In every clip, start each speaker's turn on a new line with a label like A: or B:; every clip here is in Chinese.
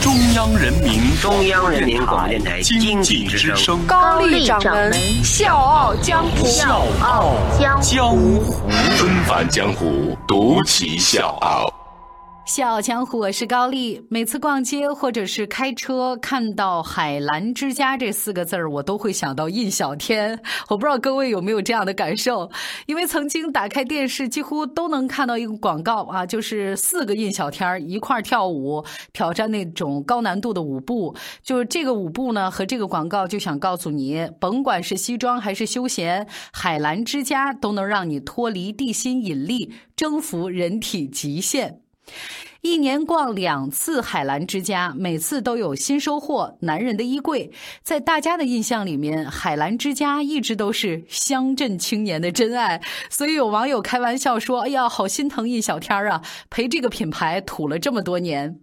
A: 中央人民
B: 中央人民广播电台
A: 经
B: 经
A: 济之
B: 济之声
A: 声，
C: 高丽掌门
D: 高丽掌门
C: 笑傲江湖。
A: 笑傲
D: 江湖
A: 江湖。
E: 纷繁江湖，独骑笑傲。
F: 笑傲江湖，我是高丽。每次逛街或者是开车，看到“海澜之家”这四个字儿，我都会想到印小天。我不知道各位有没有这样的感受？因为曾经打开电视，几乎都能看到一个广告啊，就是四个印小天儿一块儿跳舞，挑战那种高难度的舞步。就是这个舞步呢，和这个广告就想告诉你，甭管是西装还是休闲，海澜之家都能让你脱离地心引力，征服人体极限。一年逛两次海澜之家，每次都有新收获。男人的衣柜，在大家的印象里面，海澜之家一直都是乡镇青年的真爱。所以有网友开玩笑说：“哎呀，好心疼印小天啊，陪这个品牌土了这么多年。”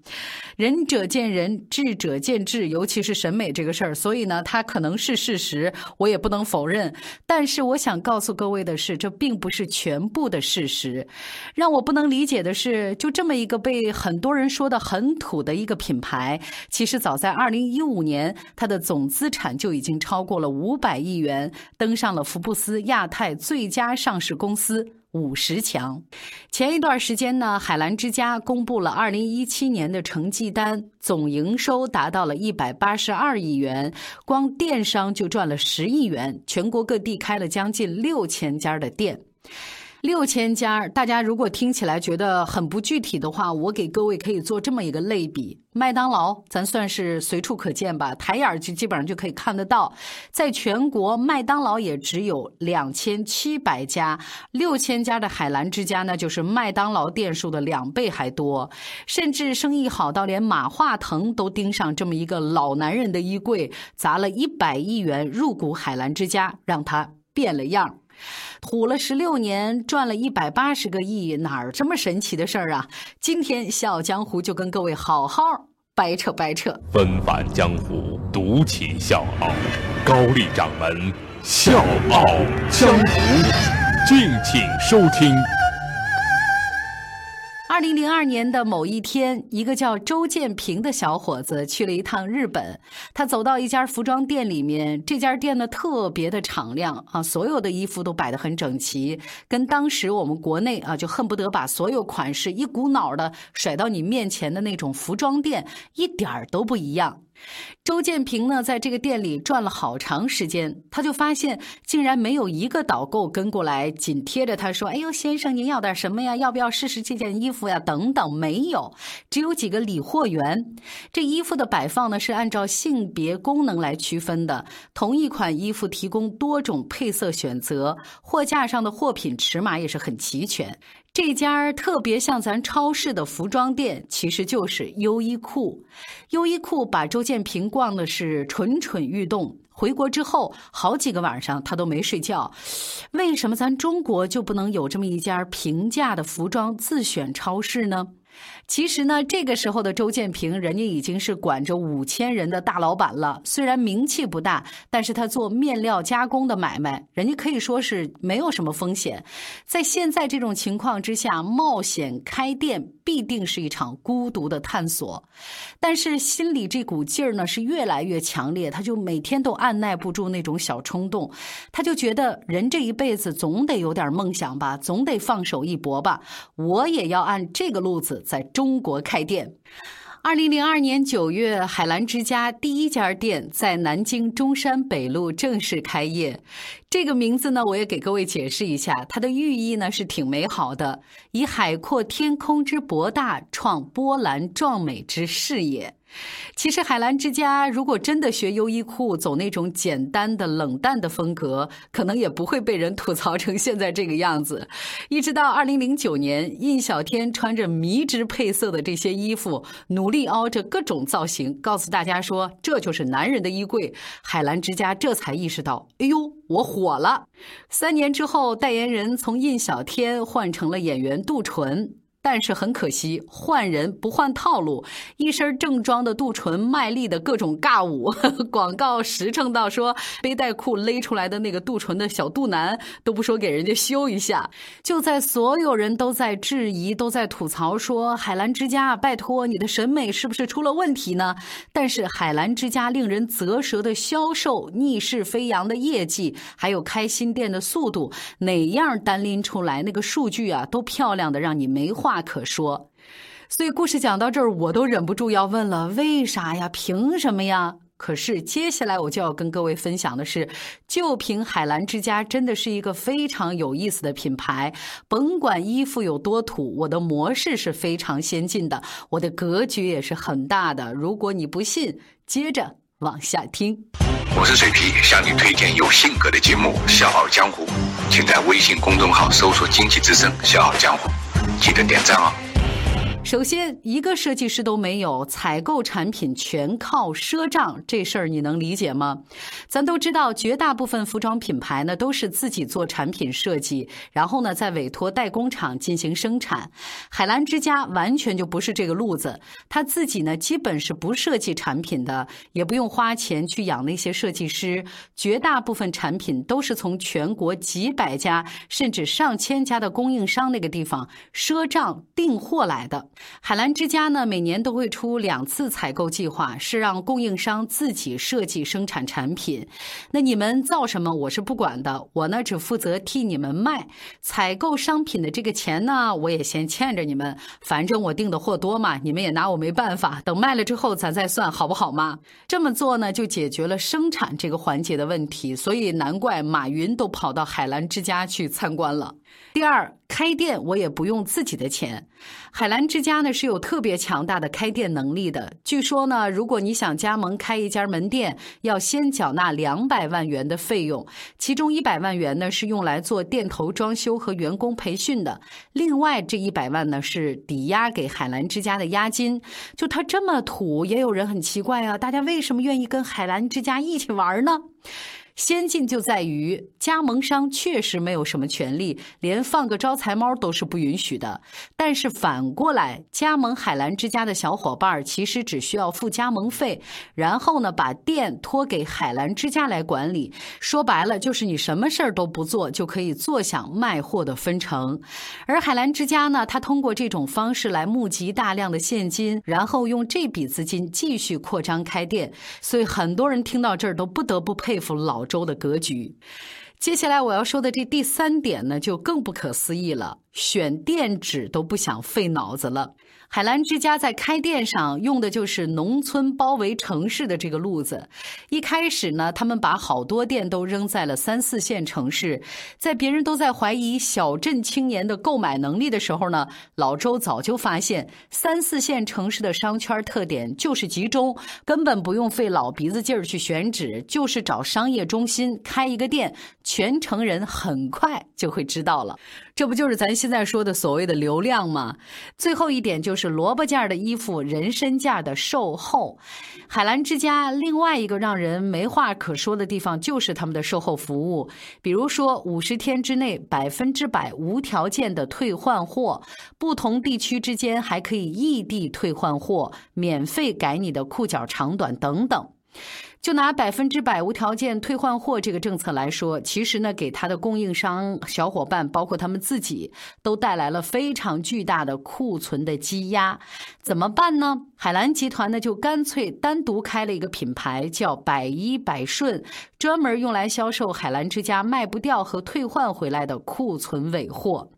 F: 仁者见仁，智者见智，尤其是审美这个事儿，所以呢，它可能是事实，我也不能否认。但是我想告诉各位的是，这并不是全部的事实。让我不能理解的是，就这么一个被很多人说的很土的一个品牌，其实早在二零一五年，它的总资产就已经超过了五百亿元，登上了福布斯亚太最佳上市公司。五十强。前一段时间呢，海澜之家公布了二零一七年的成绩单，总营收达到了一百八十二亿元，光电商就赚了十亿元，全国各地开了将近六千家的店。六千家，大家如果听起来觉得很不具体的话，我给各位可以做这么一个类比：麦当劳，咱算是随处可见吧，抬眼就基本上就可以看得到。在全国，麦当劳也只有两千七百家，六千家的海澜之家呢，就是麦当劳店数的两倍还多。甚至生意好到连马化腾都盯上这么一个老男人的衣柜，砸了一百亿元入股海澜之家，让他变了样。虎了十六年，赚了一百八十个亿，哪儿这么神奇的事儿啊？今天《笑傲江湖》就跟各位好好掰扯掰扯。
E: 纷返江湖，独起笑傲。高丽掌门笑傲江湖，敬请收听。
F: 二零零二年的某一天，一个叫周建平的小伙子去了一趟日本。他走到一家服装店里面，这家店呢特别的敞亮啊，所有的衣服都摆得很整齐，跟当时我们国内啊就恨不得把所有款式一股脑的甩到你面前的那种服装店一点儿都不一样。周建平呢，在这个店里转了好长时间，他就发现竟然没有一个导购跟过来紧贴着他说：“哎呦，先生，您要点什么呀？要不要试试这件衣服呀？”等等，没有，只有几个理货员。这衣服的摆放呢，是按照性别功能来区分的。同一款衣服提供多种配色选择，货架上的货品尺码也是很齐全。这家特别像咱超市的服装店，其实就是优衣库。优衣库把周建平逛的是蠢蠢欲动。回国之后，好几个晚上他都没睡觉。为什么咱中国就不能有这么一家平价的服装自选超市呢？其实呢，这个时候的周建平，人家已经是管着五千人的大老板了。虽然名气不大，但是他做面料加工的买卖，人家可以说是没有什么风险。在现在这种情况之下，冒险开店必定是一场孤独的探索。但是心里这股劲儿呢，是越来越强烈，他就每天都按耐不住那种小冲动，他就觉得人这一辈子总得有点梦想吧，总得放手一搏吧。我也要按这个路子在中国开店。二零零二年九月，海澜之家第一家店在南京中山北路正式开业。这个名字呢，我也给各位解释一下，它的寓意呢是挺美好的，以海阔天空之博大，创波澜壮美之事业。其实海澜之家如果真的学优衣库，走那种简单的、冷淡的风格，可能也不会被人吐槽成现在这个样子。一直到二零零九年，印小天穿着迷之配色的这些衣服，努力凹着各种造型，告诉大家说这就是男人的衣柜。海澜之家这才意识到，哎呦，我火了！三年之后，代言人从印小天换成了演员杜淳。但是很可惜，换人不换套路。一身正装的杜淳卖力的各种尬舞，广告实诚到说背带裤勒出来的那个杜淳的小肚腩都不说给人家修一下。就在所有人都在质疑、都在吐槽说海澜之家，拜托你的审美是不是出了问题呢？但是海澜之家令人啧舌的销售、逆势飞扬的业绩，还有开新店的速度，哪样单拎出来那个数据啊，都漂亮的让你没话。话可说，所以故事讲到这儿，我都忍不住要问了：为啥呀？凭什么呀？可是接下来我就要跟各位分享的是，就凭海澜之家真的是一个非常有意思的品牌。甭管衣服有多土，我的模式是非常先进的，我的格局也是很大的。如果你不信，接着往下听。
G: 我是水皮，向你推荐有性格的节目《笑傲江湖》，请在微信公众号搜索“经济之声笑傲江湖”。记得点赞哦。
F: 首先，一个设计师都没有，采购产品全靠赊账，这事儿你能理解吗？咱都知道，绝大部分服装品牌呢都是自己做产品设计，然后呢再委托代工厂进行生产。海澜之家完全就不是这个路子，他自己呢基本是不设计产品的，也不用花钱去养那些设计师。绝大部分产品都是从全国几百家甚至上千家的供应商那个地方赊账订货来的。海澜之家呢，每年都会出两次采购计划，是让供应商自己设计生产产品。那你们造什么，我是不管的，我呢只负责替你们卖。采购商品的这个钱呢，我也先欠着你们。反正我订的货多嘛，你们也拿我没办法。等卖了之后，咱再算，好不好嘛？这么做呢，就解决了生产这个环节的问题。所以难怪马云都跑到海澜之家去参观了。第二。开店我也不用自己的钱，海澜之家呢是有特别强大的开店能力的。据说呢，如果你想加盟开一家门店，要先缴纳两百万元的费用，其中一百万元呢是用来做店头装修和员工培训的，另外这一百万呢是抵押给海澜之家的押金。就他这么土，也有人很奇怪啊，大家为什么愿意跟海澜之家一起玩呢？先进就在于加盟商确实没有什么权利，连放个招财猫都是不允许的。但是反过来，加盟海澜之家的小伙伴儿其实只需要付加盟费，然后呢把店托给海澜之家来管理。说白了，就是你什么事儿都不做，就可以坐享卖货的分成。而海澜之家呢，它通过这种方式来募集大量的现金，然后用这笔资金继续扩张开店。所以很多人听到这儿都不得不佩服老。州的格局。接下来我要说的这第三点呢，就更不可思议了。选店址都不想费脑子了。海澜之家在开店上用的就是农村包围城市的这个路子。一开始呢，他们把好多店都扔在了三四线城市，在别人都在怀疑小镇青年的购买能力的时候呢，老周早就发现三四线城市的商圈特点就是集中，根本不用费老鼻子劲儿去选址，就是找商业中心开一个店，全城人很快就会知道了。这不就是咱现在说的所谓的流量吗？最后一点就是萝卜价的衣服，人参价的售后。海澜之家另外一个让人没话可说的地方，就是他们的售后服务。比如说，五十天之内百分之百无条件的退换货，不同地区之间还可以异地退换货，免费改你的裤脚长短等等。就拿百分之百无条件退换货这个政策来说，其实呢，给他的供应商小伙伴，包括他们自己，都带来了非常巨大的库存的积压。怎么办呢？海澜集团呢，就干脆单独开了一个品牌，叫百依百顺，专门用来销售海澜之家卖不掉和退换回来的库存尾货。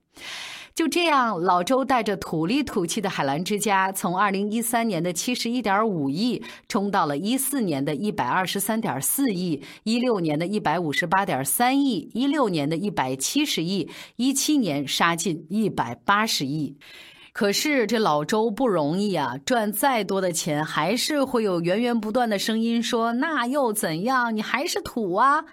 F: 就这样，老周带着土里土气的海澜之家，从二零一三年的七十一点五亿冲到了一四年的一百二十三点四亿，一六年的一百五十八点三亿，一六年的一百七十亿，一七年杀进一百八十亿。可是这老周不容易啊，赚再多的钱，还是会有源源不断的声音说：“那又怎样？你还是土啊！”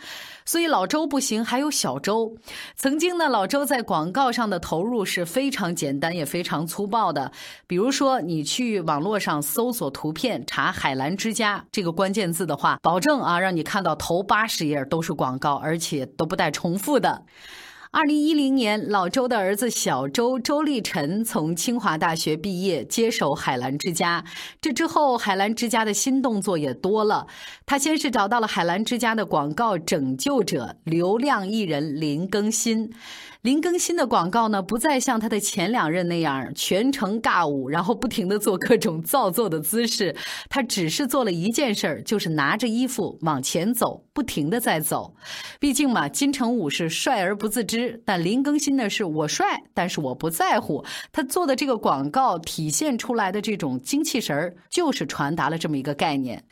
F: 所以老周不行，还有小周。曾经呢，老周在广告上的投入是非常简单也非常粗暴的。比如说，你去网络上搜索图片，查“海澜之家”这个关键字的话，保证啊，让你看到头八十页都是广告，而且都不带重复的。二零一零年，老周的儿子小周周立晨从清华大学毕业，接手海澜之家。这之后，海澜之家的新动作也多了。他先是找到了海澜之家的广告拯救者、流量艺人林更新。林更新的广告呢，不再像他的前两任那样全程尬舞，然后不停的做各种造作的姿势。他只是做了一件事儿，就是拿着衣服往前走，不停的在走。毕竟嘛，金城武是帅而不自知，但林更新呢是我帅，但是我不在乎。他做的这个广告体现出来的这种精气神儿，就是传达了这么一个概念。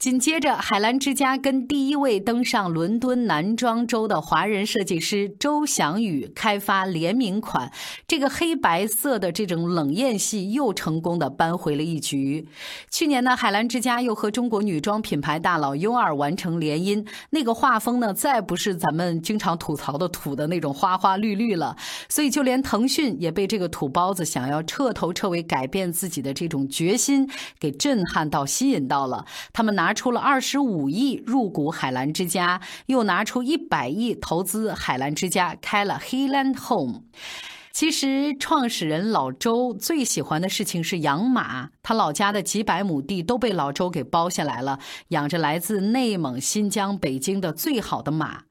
F: 紧接着，海澜之家跟第一位登上伦敦男装周的华人设计师周翔宇开发联名款，这个黑白色的这种冷艳系又成功的扳回了一局。去年呢，海澜之家又和中国女装品牌大佬 U 二完成联姻，那个画风呢，再不是咱们经常吐槽的土的那种花花绿绿了。所以，就连腾讯也被这个土包子想要彻头彻尾改变自己的这种决心给震撼到、吸引到了。他们拿出了二十五亿入股海澜之家，又拿出一百亿投资海澜之家，开了黑 Land Home。其实，创始人老周最喜欢的事情是养马，他老家的几百亩地都被老周给包下来了，养着来自内蒙、新疆、北京的最好的马。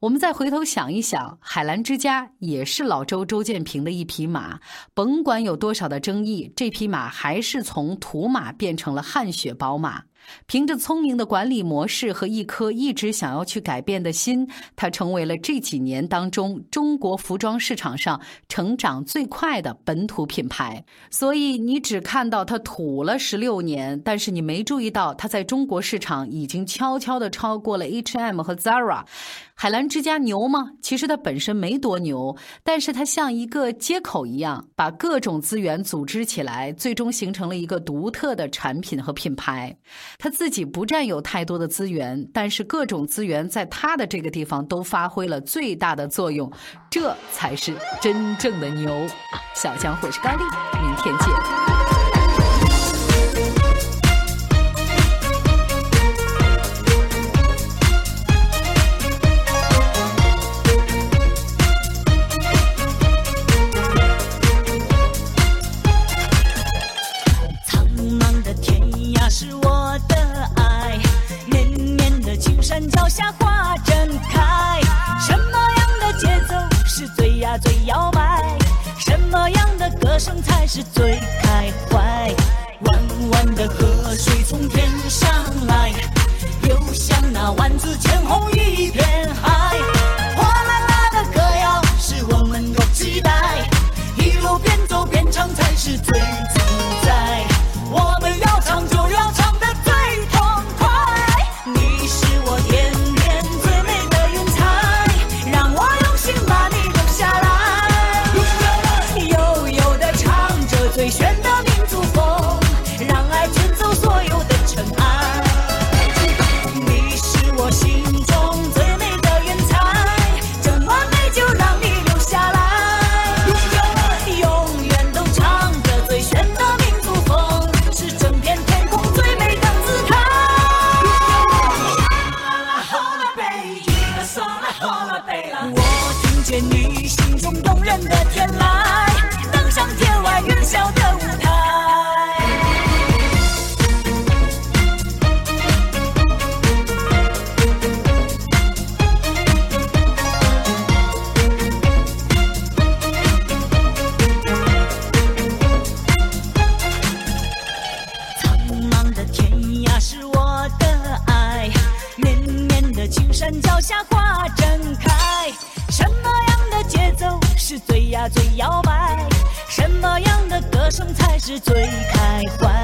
F: 我们再回头想一想，海澜之家也是老周周建平的一匹马，甭管有多少的争议，这匹马还是从土马变成了汗血宝马。凭着聪明的管理模式和一颗一直想要去改变的心，它成为了这几年当中中国服装市场上成长最快的本土品牌。所以你只看到它土了十六年，但是你没注意到它在中国市场已经悄悄的超过了 H&M 和 Zara。海澜之家牛吗？其实它本身没多牛，但是它像一个接口一样，把各种资源组织起来，最终形成了一个独特的产品和品牌。他自己不占有太多的资源，但是各种资源在他的这个地方都发挥了最大的作用，这才是真正的牛。小江我是高丽，明天见。
H: 生才是最开怀，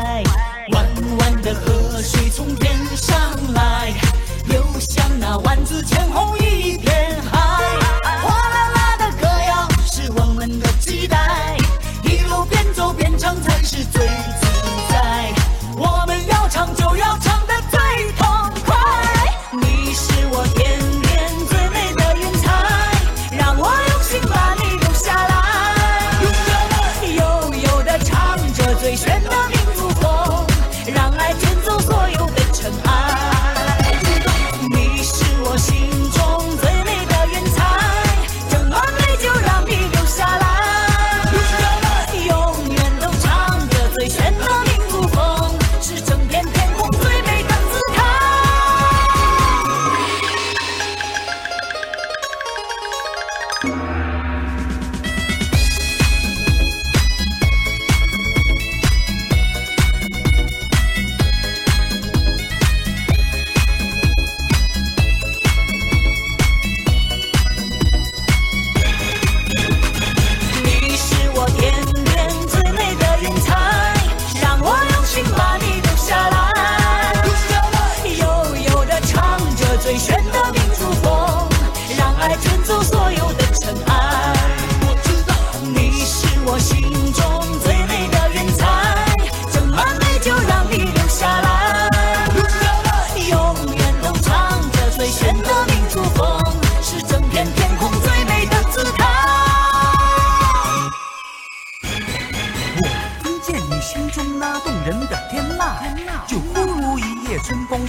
H: 最炫的民族风，让爱卷走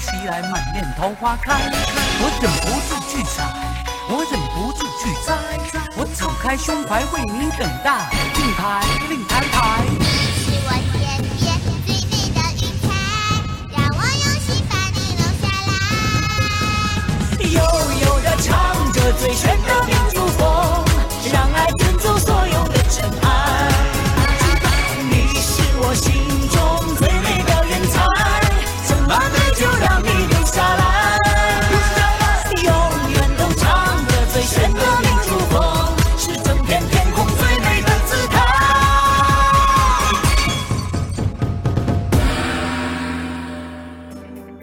I: 袭来，满面桃花开。我忍不住去采，我忍不住去摘，我敞开胸怀为你等待。令牌，令牌牌。
J: 是我天边最美的云彩，让我用心把你留下来。
H: 悠悠的唱着最炫的民